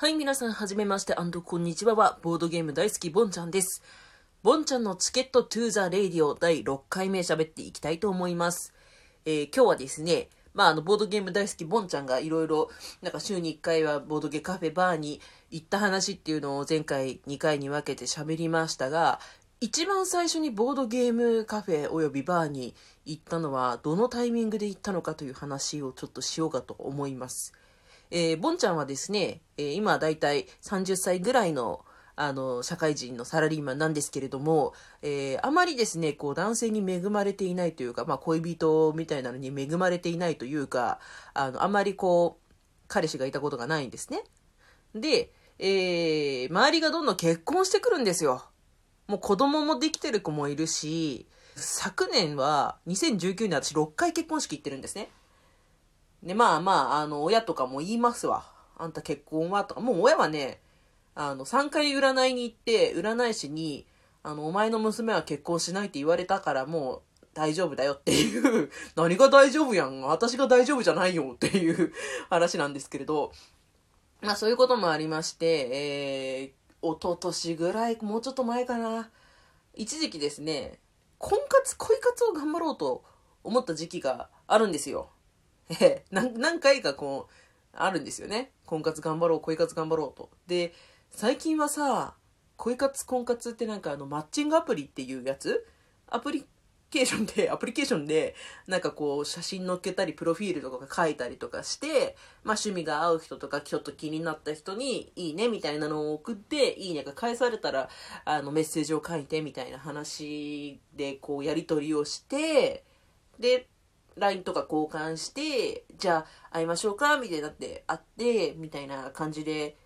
はい、皆さん、はじめまして、こんにちはは、ボードゲーム大好き、ボンちゃんです。ボンちゃんの Ticket to the Radio 第6回目喋っていきたいと思います。えー、今日はですね、まあ、あの、ボードゲーム大好き、ボンちゃんがいろいろ、なんか週に1回はボードゲカフェバーに行った話っていうのを前回2回に分けて喋りましたが、一番最初にボードゲームカフェおよびバーに行ったのはどのタイミングで行ったのかという話をちょっとしようかと思います。えー、ボンちゃんはですね、えー、今だいたい30歳ぐらいのあの、社会人のサラリーマンなんですけれども、えー、あまりですね、こう、男性に恵まれていないというか、まあ、恋人みたいなのに恵まれていないというか、あの、あまりこう、彼氏がいたことがないんですね。で、えー、周りがどんどん結婚してくるんですよ。もう子供もできてる子もいるし、昨年は、2019年私6回結婚式行ってるんですね。で、まあまあ、あの、親とかも言いますわ。あんた結婚はとか、もう親はね、あの、3回占いに行って、占い師に、あの、お前の娘は結婚しないって言われたからもう大丈夫だよっていう 何が大丈夫やん私が大丈夫じゃないよっていう 話なんですけれど、まあそういうこともありまして、えー、一昨年ぐらい、もうちょっと前かな。一時期ですね、婚活、恋活を頑張ろうと思った時期があるんですよ。え何回かこう、あるんですよね。婚活頑張ろう、恋活頑張ろうと。で、最近はさ、恋活、婚活ってなんかあの、マッチングアプリっていうやつ？アプリケーションで、アプリケーションで、なんかこう、写真載っけたり、プロフィールとか書いたりとかして、まあ趣味が合う人とか、ちょっと気になった人に、いいね、みたいなのを送って、いいねが返されたら、あの、メッセージを書いて、みたいな話で、こう、やり取りをして、で、LINE とか交換して、じゃあ会いましょうかみたいになって会って、みたいな感じで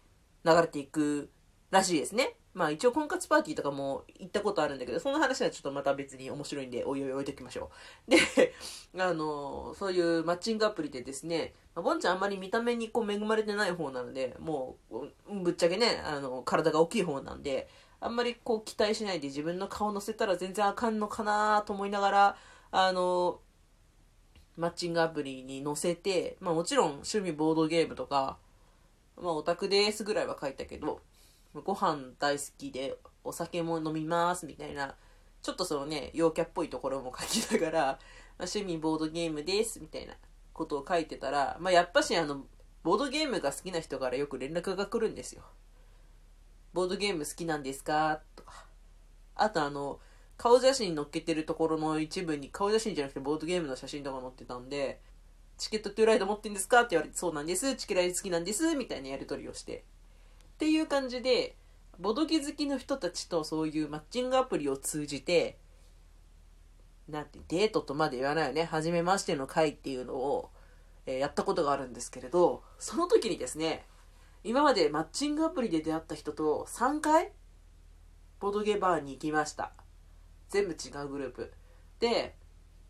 流れていくらしいですね。まあ一応婚活パーティーとかも行ったことあるんだけど、その話はちょっとまた別に面白いんで、おいおい置いときましょう。で、あの、そういうマッチングアプリでですね、まあ、ボンちゃんあんまり見た目にこう恵まれてない方なので、もう、ぶっちゃけね、あの、体が大きい方なんで、あんまりこう期待しないで自分の顔乗せたら全然あかんのかなと思いながら、あの、マッチングアプリに載せて、まあもちろん趣味ボードゲームとか、まあオタクですぐらいは書いたけど、ご飯大好きでお酒も飲みますみたいな、ちょっとそのね、陽キャっぽいところも書きながら、まあ、趣味ボードゲームですみたいなことを書いてたら、まあやっぱしあの、ボードゲームが好きな人からよく連絡が来るんですよ。ボードゲーム好きなんですか？とか。あとあの、顔写真載っけてるところの一部に顔写真じゃなくてボードゲームの写真とか載ってたんで、チケットトゥーライド持ってんですか？って言われて、そうなんです、チケライ好きなんです、みたいなやり取りをして。っていう感じで、ボドゲ好きの人たちとそういうマッチングアプリを通じて、なんて、デートとまで言わないよね。初めましての会っていうのを、えー、やったことがあるんですけれど、その時にですね、今までマッチングアプリで出会った人と3回、ボドゲバーに行きました。全部違うグループ。で、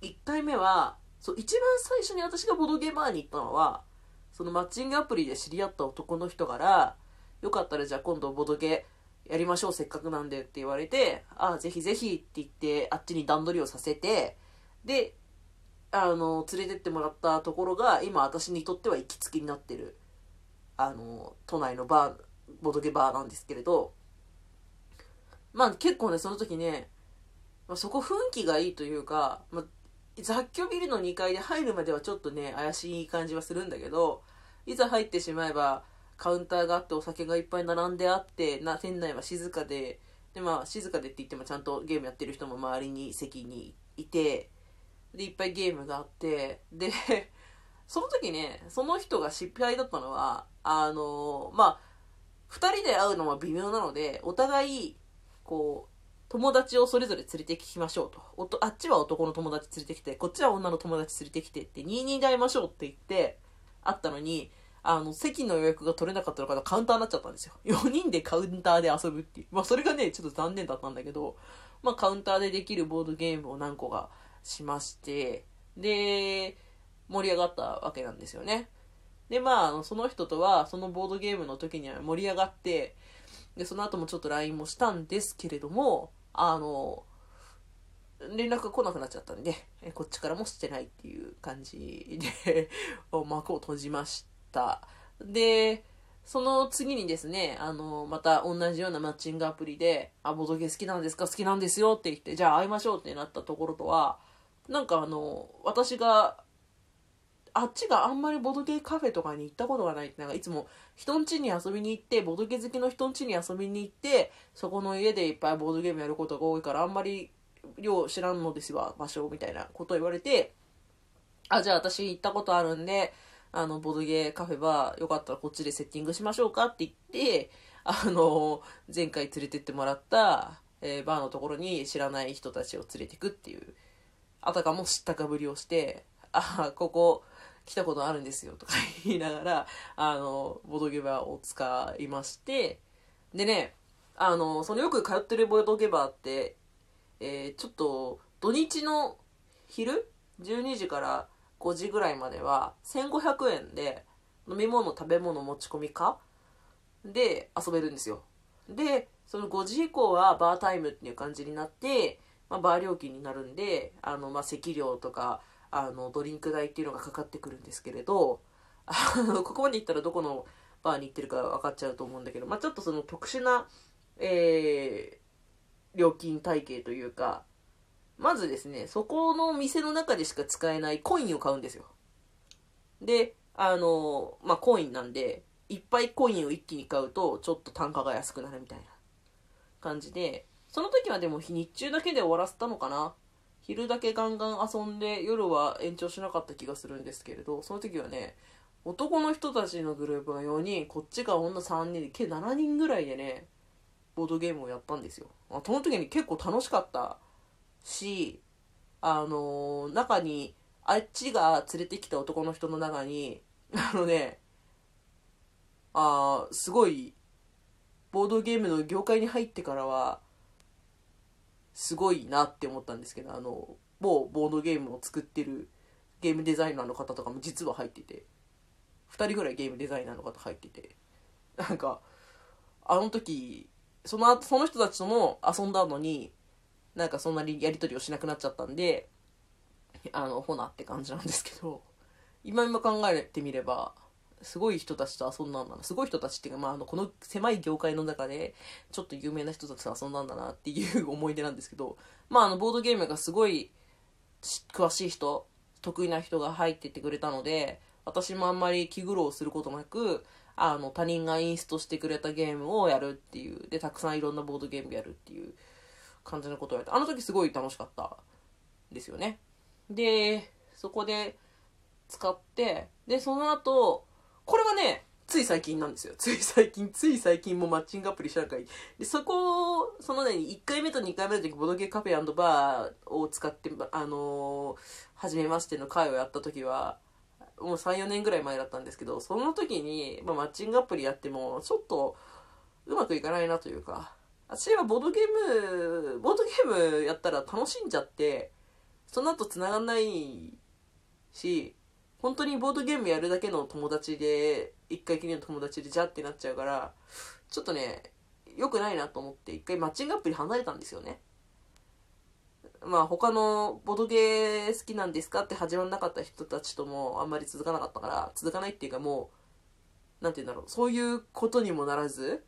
1回目は、そう、一番最初に私がボドゲバーに行ったのは、そのマッチングアプリで知り合った男の人から、よかったらじゃあ今度ボドゲやりましょう、せっかくなんでって言われて、ああ、ぜひぜひって言って、あっちに段取りをさせて、で、あの、連れてってもらったところが、今私にとっては行きつけになってる、あの、都内のバー、ボドゲバーなんですけれど、まあ結構ね、その時ね、まあ、そこ雰囲気がいいというか、まあ、雑居ビルの2階で入るまではちょっとね、怪しい感じはするんだけど、いざ入ってしまえば、カウンターがあってお酒がいっぱい並んであって、な、店内は静かで、で、まあ、静かでって言ってもちゃんとゲームやってる人も周りに席にいて、で、いっぱいゲームがあって、で、その時ね、その人が失敗だったのは、あのまあ、二人で会うのは微妙なので、お互い、こう、友達をそれぞれ連れてきましょうと。おとあっちは男の友達連れてきて、こっちは女の友達連れてきてって、22で会いましょうって言って、会ったのに、あの、席の予約が取れなかったのからカウンターになっちゃったんですよ。4人でカウンターで遊ぶっていう。まあ、それがね、ちょっと残念だったんだけど、まあ、カウンターでできるボードゲームを何個かしまして、で、盛り上がったわけなんですよね。で、まあ、その人とは、そのボードゲームの時には盛り上がって、で、その後もちょっと LINE もしたんですけれども、あの、連絡が来なくなっちゃったんで、こっちからもしてないっていう感じで 幕を閉じました。で、その次にですね、あの、また同じようなマッチングアプリで、あ、ボドゲ好きなんですか？好きなんですよって言って、じゃあ会いましょうってなったところとは、なんかあの、私が、あっちがあんまりボドゲカフェとかに行ったことがない。って、なんかいつも人ん家に遊びに行って、ボドゲ好きの人ん家に遊びに行って、そこの家でいっぱいボードゲームやることが多いから、あんまり量知らんのですわ、場所みたいな。ことを言われて、あ、じゃあ私行ったことあるんで、あの、ボドゲカフェは、よかったらこっちでセッティングしましょうかって言って、あの、前回連れてってもらった、えー、バーのところに知らない人たちを連れてくっていう、あたかも知ったかぶりをして、あ、ここ来たことあるんですよとか 言いながら、あの、ボドゲバーを使いまして、でね、あの、そのよく通ってるボドゲバーって、えー、ちょっと土日の昼12時から5時ぐらいまでは1500円で飲み物食べ物持ち込みかで遊べるんですよ。でその5時以降はバータイムっていう感じになって、まあ、バー料金になるんであの、まあ、席料とかあのドリンク代っていうのがかかってくるんですけれどあのここまで行ったらどこのバーに行ってるか分かっちゃうと思うんだけど、まあ、ちょっとその特殊な、えー、料金体系というかまずですね、そこの店の中でしか使えないコインを買うんですよ。で、あの、まあ、コインなんで、いっぱいコインを一気に買うと、ちょっと単価が安くなるみたいな感じで、その時はでも日中だけで終わらせたのかな。昼だけガンガン遊んで、夜は延長しなかった気がするんですけれど、その時はね、男の人たちのグループが4人、こっちが女3人で、計7人ぐらいでね、ボードゲームをやったんですよ。あその時に結構楽しかったし、あのー、中に、あっちが連れてきた男の人の中に、あのね、あすごい、ボードゲームの業界に入ってからは、すごいなって思ったんですけど、あの、某ボードゲームを作ってるゲームデザイナーの方とかも実は入ってて、2人ぐらいゲームデザイナーの方入ってて、なんか、あの時、その、その人たちとも遊んだのに、なんかそんなにやり取りをしなくなっちゃったんで、あの、ほなって感じなんですけど、今今考えてみれば、すごい人たちと遊んだんだな。すごい人たちっていうか、まあ、あの、この狭い業界の中で、ちょっと有名な人たちと遊んだんだなっていう思い出なんですけど、まあ、あの、ボードゲームがすごい詳しい人、得意な人が入ってってくれたので、私もあんまり気苦労することなく、あの、他人がインストしてくれたゲームをやるっていう、で、たくさんいろんなボードゲームやるっていう、感じのことをやって、あの時すごい楽しかったですよね。で、そこで使って、で、その後、これはね、つい最近なんですよ。つい最近、つい最近もマッチングアプリしたかい。で、そこ、そのね、1回目と2回目の時、ボドゲカフェバーを使って、あのー、初めましての会をやった時は、もう3、4年ぐらい前だったんですけど、その時に、まあ、マッチングアプリやっても、ちょっと、うまくいかないなというか、私はボードゲーム、ボードゲームやったら楽しんじゃって、その後繋がんないし、本当にボードゲームやるだけの友達で、一回きりの友達でじゃってなっちゃうから、ちょっとね、良くないなと思って一回マッチングアプリ離れたんですよね。まあ他のボドゲー好きなんですかって始まんなかった人たちともあんまり続かなかったから、続かないっていうかもう、なんて言うんだろう、そういうことにもならず、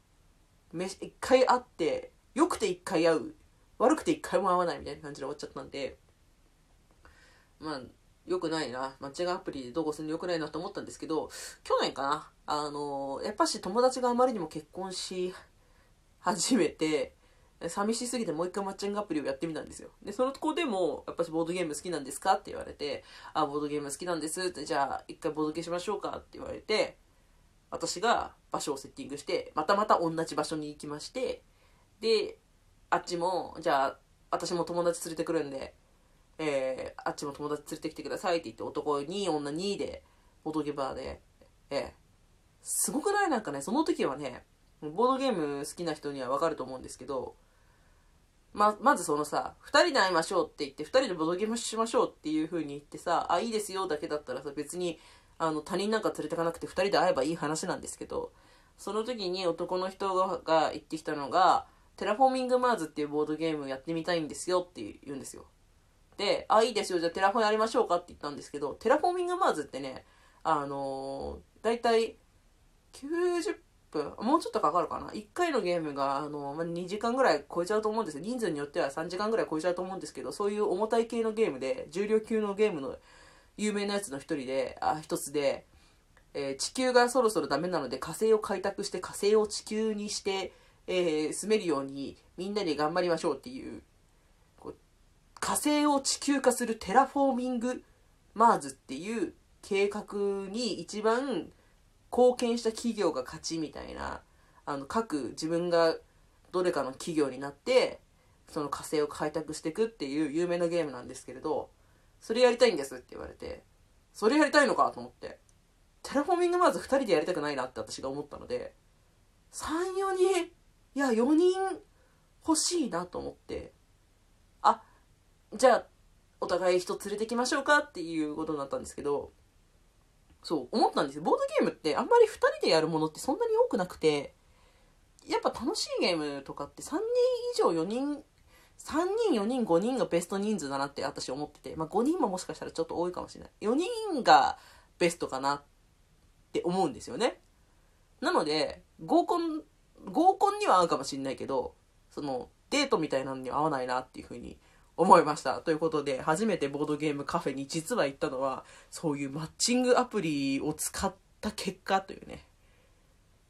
一回会って、良くて一回会う、悪くて一回も会わないみたいな感じで終わっちゃったんで、まあ、良くないな。マッチングアプリでどうこするの良くないなと思ったんですけど、去年かな。あの、やっぱし友達があまりにも結婚し始めて、寂しすぎてもう一回マッチングアプリをやってみたんですよ。で、その子でも、やっぱしボードゲーム好きなんですかって言われて、あ、ボードゲーム好きなんですって、じゃあ一回ボードゲーしましょうかって言われて、私が場所をセッティングして、またまた同じ場所に行きまして、で、あっちも、じゃあ、私も友達連れてくるんで、えー、あっちも友達連れてきてくださいって言って、男2、女2で、ボードゲバーで、えー、すごくない？なんかね、その時はね、ボードゲーム好きな人にはわかると思うんですけど、ま、まずそのさ、二人で会いましょうって言って、二人でボードゲームしましょうっていう風に言ってさ、あ、いいですよだけだったらさ、別にあの、他人なんか連れてかなくて2人で会えばいい話なんですけど、その時に男の人が言ってきたのが、テラフォーミングマーズっていうボードゲームやってみたいんですよって言うんですよ。で、あ、いいですよ、じゃあテラフォンやりましょうかって言ったんですけど、テラフォーミングマーズってね、あのー、だいたい90分もうちょっとかかるかな。1回のゲームがあの、まあ、2時間ぐらい超えちゃうと思うんですよ。人数によっては3時間ぐらい超えちゃうと思うんですけどそういう重たい系のゲームで重量級のゲームの有名なやつの一人であ一つで、えー、地球がそろそろダメなので火星を開拓して火星を地球にして、えー、住めるようにみんなで頑張りましょうっていう火星を地球化するテラフォーミングマーズっていう計画に一番貢献した企業が勝ちみたいなあの各自分がどれかの企業になってその火星を開拓していくっていう有名なゲームなんですけれどそれやりたいんですって言われてそれやりたいのかと思ってテラフォーミングまず2人でやりたくないなって私が思ったので3、4人いや4人欲しいなと思ってじゃあお互い人連れてきましょうかっていうことになったんですけどそう、思ったんですよ。ボードゲームってあんまり2人でやるものってそんなに多くなくて、やっぱ楽しいゲームとかって3人以上4人、3人、4人、5人がベスト人数だなって私思ってて、まあ5人ももしかしたらちょっと多いかもしれない。4人がベストかなって思うんですよね。なので、合コン、合コンには合うかもしれないけど、その、デートみたいなのには合わないなっていうふうに思いました。ということで、初めてボードゲームカフェに実は行ったのは、そういうマッチングアプリを使った結果というね、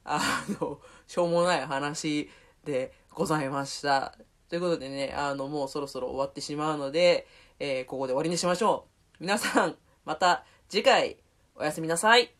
あの、しょうもない話でございました。ということでね、あの、もうそろそろ終わってしまうので、えー、ここで終わりにしましょう。皆さん、また次回、おやすみなさい。